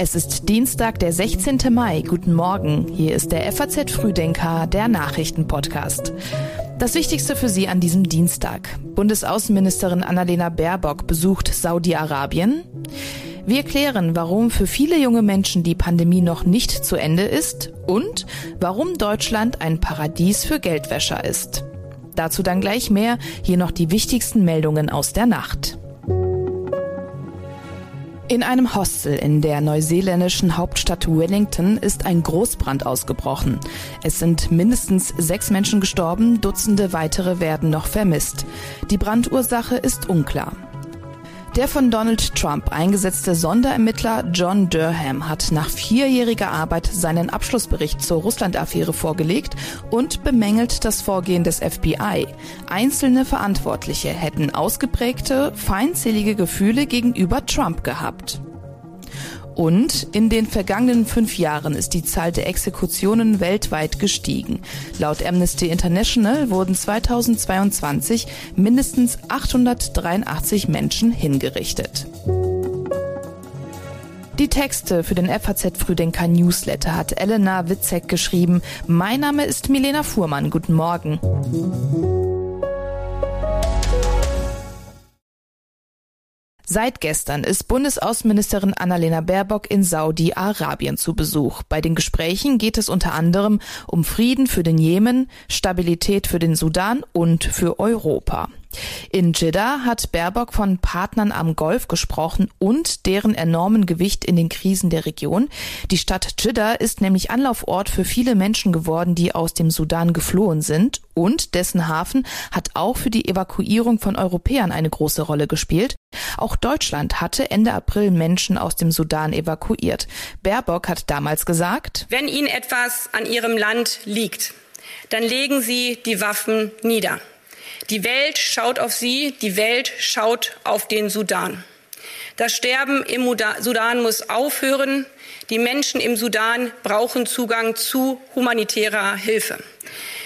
Es ist Dienstag, der 16. Mai. Guten Morgen. Hier ist der FAZ Frühdenker, der Nachrichtenpodcast. Das Wichtigste für Sie an diesem Dienstag. Bundesaußenministerin Annalena Baerbock besucht Saudi-Arabien. Wir klären, warum für viele junge Menschen die Pandemie noch nicht zu Ende ist und warum Deutschland ein Paradies für Geldwäscher ist. Dazu dann gleich mehr. Hier noch die wichtigsten Meldungen aus der Nacht. In einem Hostel in der neuseeländischen Hauptstadt Wellington ist ein Großbrand ausgebrochen. Es sind mindestens sechs Menschen gestorben, Dutzende weitere werden noch vermisst. Die Brandursache ist unklar. Der von Donald Trump eingesetzte Sonderermittler John Durham hat nach vierjähriger Arbeit seinen Abschlussbericht zur Russland-Affäre vorgelegt und bemängelt das Vorgehen des FBI. Einzelne Verantwortliche hätten ausgeprägte, feindselige Gefühle gegenüber Trump gehabt. Und in den vergangenen fünf Jahren ist die Zahl der Exekutionen weltweit gestiegen. Laut Amnesty International wurden 2022 mindestens 883 Menschen hingerichtet. Die Texte für den FAZ Früdenker Newsletter hat Elena Witzek geschrieben. Mein Name ist Milena Fuhrmann. Guten Morgen. Seit gestern ist Bundesaußenministerin Annalena Baerbock in Saudi-Arabien zu Besuch. Bei den Gesprächen geht es unter anderem um Frieden für den Jemen, Stabilität für den Sudan und für Europa. In Jeddah hat Baerbock von Partnern am Golf gesprochen und deren enormen Gewicht in den Krisen der Region. Die Stadt Jeddah ist nämlich Anlaufort für viele Menschen geworden, die aus dem Sudan geflohen sind und dessen Hafen hat auch für die Evakuierung von Europäern eine große Rolle gespielt. Auch Deutschland hatte Ende April Menschen aus dem Sudan evakuiert. Baerbock hat damals gesagt, wenn Ihnen etwas an Ihrem Land liegt, dann legen Sie die Waffen nieder. Die Welt schaut auf sie, die Welt schaut auf den Sudan. Das Sterben im Sudan muss aufhören. Die Menschen im Sudan brauchen Zugang zu humanitärer Hilfe.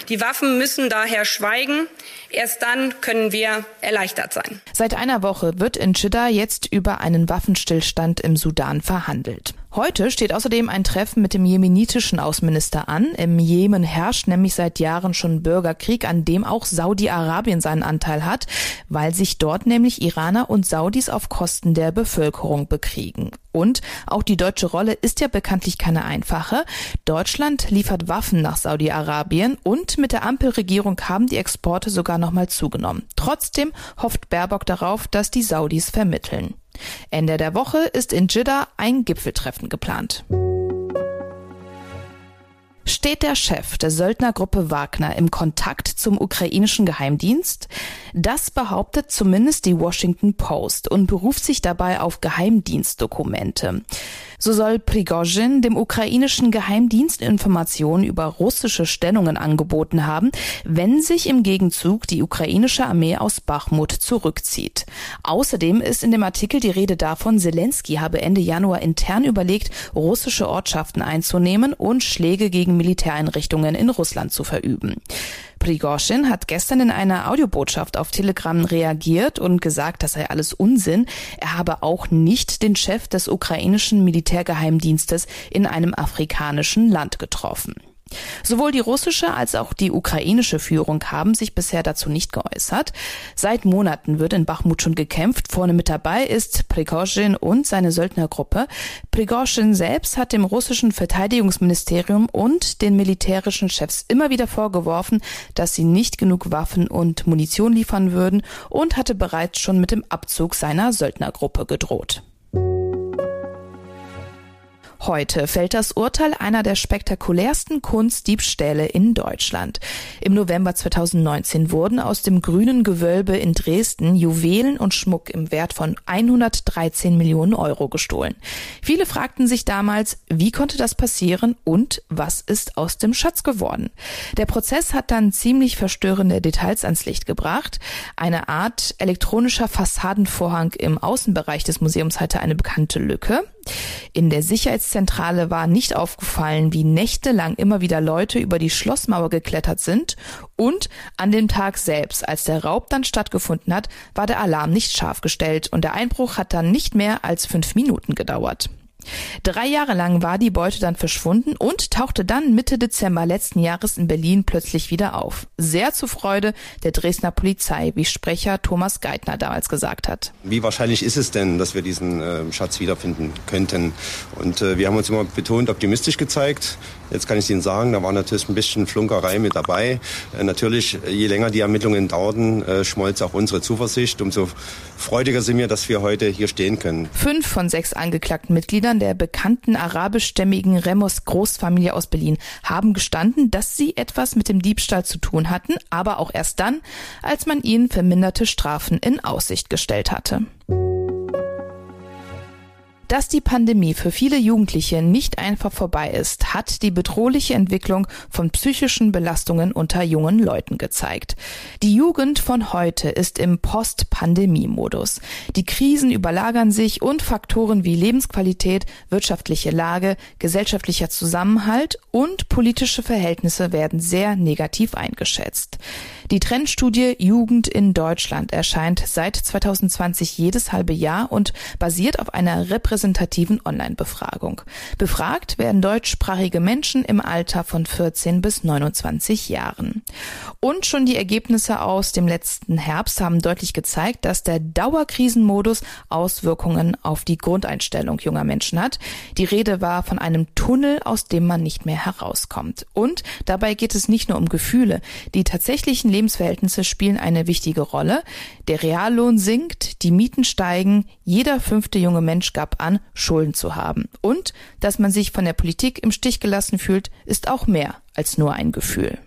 Die Waffen müssen daher schweigen. Erst dann können wir erleichtert sein. Seit einer Woche wird in Jeddah jetzt über einen Waffenstillstand im Sudan verhandelt. Heute steht außerdem ein Treffen mit dem jemenitischen Außenminister an. Im Jemen herrscht nämlich seit Jahren schon Bürgerkrieg, an dem auch Saudi-Arabien seinen Anteil hat, weil sich dort nämlich Iraner und Saudis auf Kosten der Bevölkerung bekriegen. Und auch die deutsche Rolle ist ja bekanntlich keine einfache. Deutschland liefert Waffen nach Saudi-Arabien und mit der Ampelregierung haben die Exporte sogar nochmal zugenommen. Trotzdem hofft Baerbock darauf, dass die Saudis vermitteln. Ende der Woche ist in Jeddah ein Gipfeltreffen geplant. Steht der Chef der Söldnergruppe Wagner im Kontakt zum ukrainischen Geheimdienst? Das behauptet zumindest die Washington Post und beruft sich dabei auf Geheimdienstdokumente. So soll Prigozhin dem ukrainischen Geheimdienst Informationen über russische Stellungen angeboten haben, wenn sich im Gegenzug die ukrainische Armee aus Bachmut zurückzieht. Außerdem ist in dem Artikel die Rede davon, Zelensky habe Ende Januar intern überlegt, russische Ortschaften einzunehmen und Schläge gegen Militäreinrichtungen in Russland zu verüben. Prigozhin hat gestern in einer Audiobotschaft auf Telegram reagiert und gesagt, das sei alles Unsinn. Er habe auch nicht den Chef des ukrainischen Militärgeheimdienstes in einem afrikanischen Land getroffen. Sowohl die russische als auch die ukrainische Führung haben sich bisher dazu nicht geäußert. Seit Monaten wird in Bachmut schon gekämpft. Vorne mit dabei ist Prigozhin und seine Söldnergruppe. Prigozhin selbst hat dem russischen Verteidigungsministerium und den militärischen Chefs immer wieder vorgeworfen, dass sie nicht genug Waffen und Munition liefern würden und hatte bereits schon mit dem Abzug seiner Söldnergruppe gedroht. Heute fällt das Urteil einer der spektakulärsten Kunstdiebstähle in Deutschland. Im November 2019 wurden aus dem grünen Gewölbe in Dresden Juwelen und Schmuck im Wert von 113 Millionen Euro gestohlen. Viele fragten sich damals, wie konnte das passieren und was ist aus dem Schatz geworden? Der Prozess hat dann ziemlich verstörende Details ans Licht gebracht. Eine Art elektronischer Fassadenvorhang im Außenbereich des Museums hatte eine bekannte Lücke. In der Sicherheitszentrale war nicht aufgefallen, wie nächtelang immer wieder Leute über die Schlossmauer geklettert sind und an dem Tag selbst, als der Raub dann stattgefunden hat, war der Alarm nicht scharf gestellt und der Einbruch hat dann nicht mehr als fünf Minuten gedauert. Drei Jahre lang war die Beute dann verschwunden und tauchte dann Mitte Dezember letzten Jahres in Berlin plötzlich wieder auf. Sehr zur Freude der Dresdner Polizei, wie Sprecher Thomas Geithner damals gesagt hat. Wie wahrscheinlich ist es denn, dass wir diesen äh, Schatz wiederfinden könnten? Und äh, wir haben uns immer betont optimistisch gezeigt. Jetzt kann ich Ihnen sagen, da war natürlich ein bisschen Flunkerei mit dabei. Äh, natürlich, je länger die Ermittlungen dauerten, äh, schmolz auch unsere Zuversicht. Umso freudiger sind wir, dass wir heute hier stehen können. Fünf von sechs angeklagten Mitgliedern der bekannten arabischstämmigen Remos Großfamilie aus Berlin haben gestanden, dass sie etwas mit dem Diebstahl zu tun hatten, aber auch erst dann, als man ihnen verminderte Strafen in Aussicht gestellt hatte. Dass die Pandemie für viele Jugendliche nicht einfach vorbei ist, hat die bedrohliche Entwicklung von psychischen Belastungen unter jungen Leuten gezeigt. Die Jugend von heute ist im Post-Pandemie-Modus. Die Krisen überlagern sich und Faktoren wie Lebensqualität, wirtschaftliche Lage, gesellschaftlicher Zusammenhalt und politische Verhältnisse werden sehr negativ eingeschätzt. Die Trendstudie Jugend in Deutschland erscheint seit 2020 jedes halbe Jahr und basiert auf einer repräsentativen Online-Befragung. Befragt werden deutschsprachige Menschen im Alter von 14 bis 29 Jahren. Und schon die Ergebnisse aus dem letzten Herbst haben deutlich gezeigt, dass der Dauerkrisenmodus Auswirkungen auf die Grundeinstellung junger Menschen hat. Die Rede war von einem Tunnel, aus dem man nicht mehr herauskommt. Und dabei geht es nicht nur um Gefühle. Die tatsächlichen Lebensverhältnisse spielen eine wichtige Rolle. Der Reallohn sinkt, die Mieten steigen, jeder fünfte junge Mensch gab an, Schulden zu haben. Und dass man sich von der Politik im Stich gelassen fühlt, ist auch mehr als nur ein Gefühl.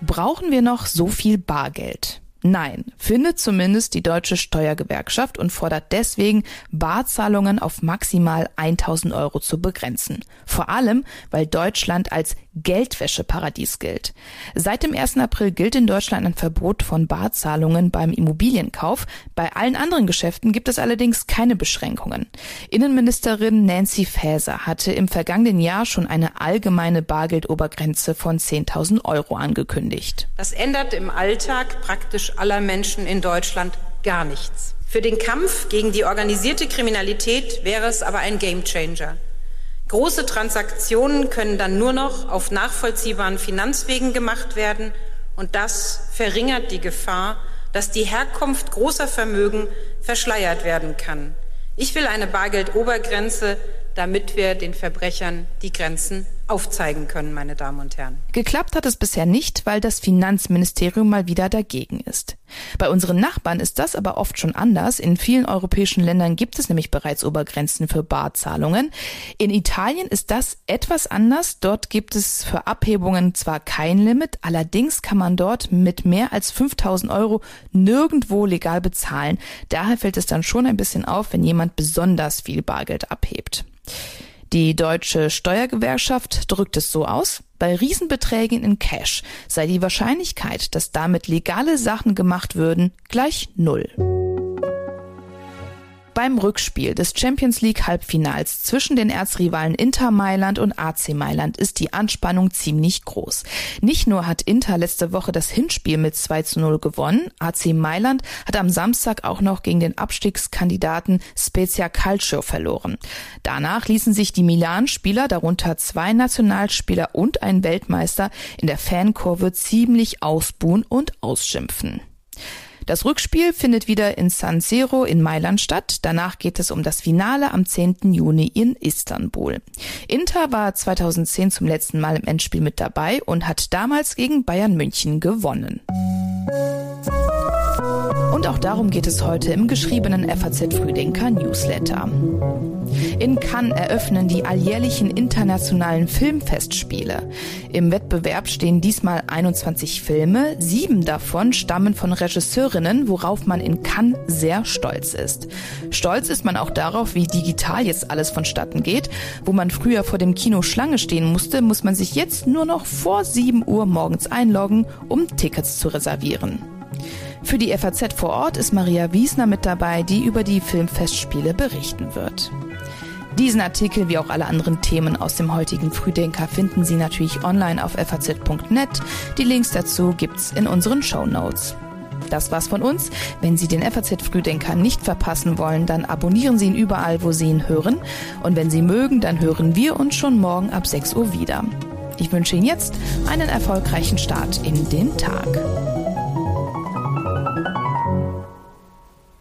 Brauchen wir noch so viel Bargeld? Nein, findet zumindest die deutsche Steuergewerkschaft und fordert deswegen, Barzahlungen auf maximal 1000 Euro zu begrenzen. Vor allem, weil Deutschland als Geldwäscheparadies gilt. Seit dem 1. April gilt in Deutschland ein Verbot von Barzahlungen beim Immobilienkauf. Bei allen anderen Geschäften gibt es allerdings keine Beschränkungen. Innenministerin Nancy Faeser hatte im vergangenen Jahr schon eine allgemeine Bargeldobergrenze von 10.000 Euro angekündigt. Das ändert im Alltag praktisch aller Menschen in Deutschland gar nichts. Für den Kampf gegen die organisierte Kriminalität wäre es aber ein Gamechanger. Große Transaktionen können dann nur noch auf nachvollziehbaren Finanzwegen gemacht werden und das verringert die Gefahr, dass die Herkunft großer Vermögen verschleiert werden kann. Ich will eine Bargeldobergrenze, damit wir den Verbrechern die Grenzen aufzeigen können, meine Damen und Herren. Geklappt hat es bisher nicht, weil das Finanzministerium mal wieder dagegen ist. Bei unseren Nachbarn ist das aber oft schon anders. In vielen europäischen Ländern gibt es nämlich bereits Obergrenzen für Barzahlungen. In Italien ist das etwas anders. Dort gibt es für Abhebungen zwar kein Limit, allerdings kann man dort mit mehr als 5000 Euro nirgendwo legal bezahlen. Daher fällt es dann schon ein bisschen auf, wenn jemand besonders viel Bargeld abhebt. Die deutsche Steuergewerkschaft drückt es so aus, bei Riesenbeträgen in Cash sei die Wahrscheinlichkeit, dass damit legale Sachen gemacht würden, gleich null. Beim Rückspiel des Champions League Halbfinals zwischen den Erzrivalen Inter Mailand und AC Mailand ist die Anspannung ziemlich groß. Nicht nur hat Inter letzte Woche das Hinspiel mit 2 zu 0 gewonnen, AC Mailand hat am Samstag auch noch gegen den Abstiegskandidaten Spezia Calcio verloren. Danach ließen sich die Milan-Spieler, darunter zwei Nationalspieler und ein Weltmeister, in der Fankurve ziemlich ausbuhen und ausschimpfen. Das Rückspiel findet wieder in San Siro in Mailand statt. Danach geht es um das Finale am 10. Juni in Istanbul. Inter war 2010 zum letzten Mal im Endspiel mit dabei und hat damals gegen Bayern München gewonnen. Und auch darum geht es heute im geschriebenen FAZ Frühdenker Newsletter. In Cannes eröffnen die alljährlichen internationalen Filmfestspiele. Im Wettbewerb stehen diesmal 21 Filme. Sieben davon stammen von Regisseurinnen, worauf man in Cannes sehr stolz ist. Stolz ist man auch darauf, wie digital jetzt alles vonstatten geht. Wo man früher vor dem Kino Schlange stehen musste, muss man sich jetzt nur noch vor 7 Uhr morgens einloggen, um Tickets zu reservieren. Für die FAZ vor Ort ist Maria Wiesner mit dabei, die über die Filmfestspiele berichten wird. Diesen Artikel wie auch alle anderen Themen aus dem heutigen Frühdenker finden Sie natürlich online auf faz.net. Die Links dazu gibt's in unseren Show Notes. Das war's von uns. Wenn Sie den FAZ Frühdenker nicht verpassen wollen, dann abonnieren Sie ihn überall, wo Sie ihn hören. Und wenn Sie mögen, dann hören wir uns schon morgen ab 6 Uhr wieder. Ich wünsche Ihnen jetzt einen erfolgreichen Start in den Tag.